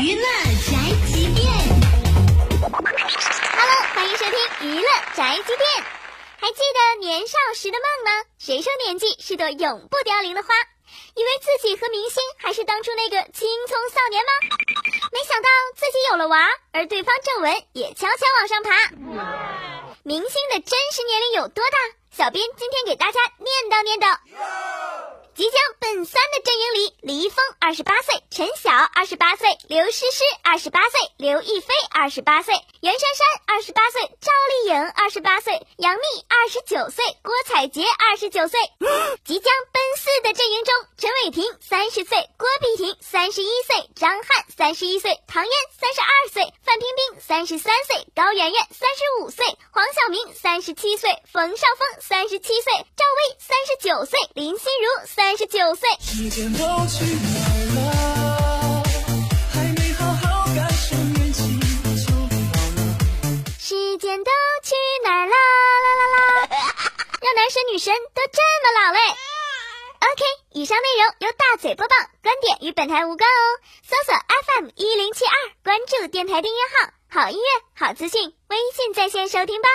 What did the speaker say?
娱乐宅急便，Hello，欢迎收听娱乐宅急便。还记得年少时的梦吗？谁说年纪是朵永不凋零的花？以为自己和明星还是当初那个青葱少年吗？没想到自己有了娃，而对方正文也悄悄往上爬。明星的真实年龄有多大？小编今天给大家念叨念叨。即将奔三的阵营里，李易峰二十八岁，陈晓二十八岁，刘诗诗二十八岁，刘亦菲二十八岁，袁姗姗二十八岁，赵丽颖二十八岁，杨幂二十九岁，郭采洁二十九岁。即将奔四的阵营中，陈伟霆三十岁，郭碧婷三十一岁，张翰三十一岁，唐嫣三十二岁，范冰三十三岁，高圆圆三十五岁，黄晓明三十七岁，冯绍峰三十七岁，赵薇三十九岁，林心如三。三十九岁。时间都去哪了？还没好好感受年轻就老了。时间都去哪了？啦啦啦！让男神女神都这么老嘞。OK，以上内容由大嘴播报，观点与本台无关哦。搜索 FM 一零七二，关注电台订阅号，好音乐好资讯，微信在线收听吧。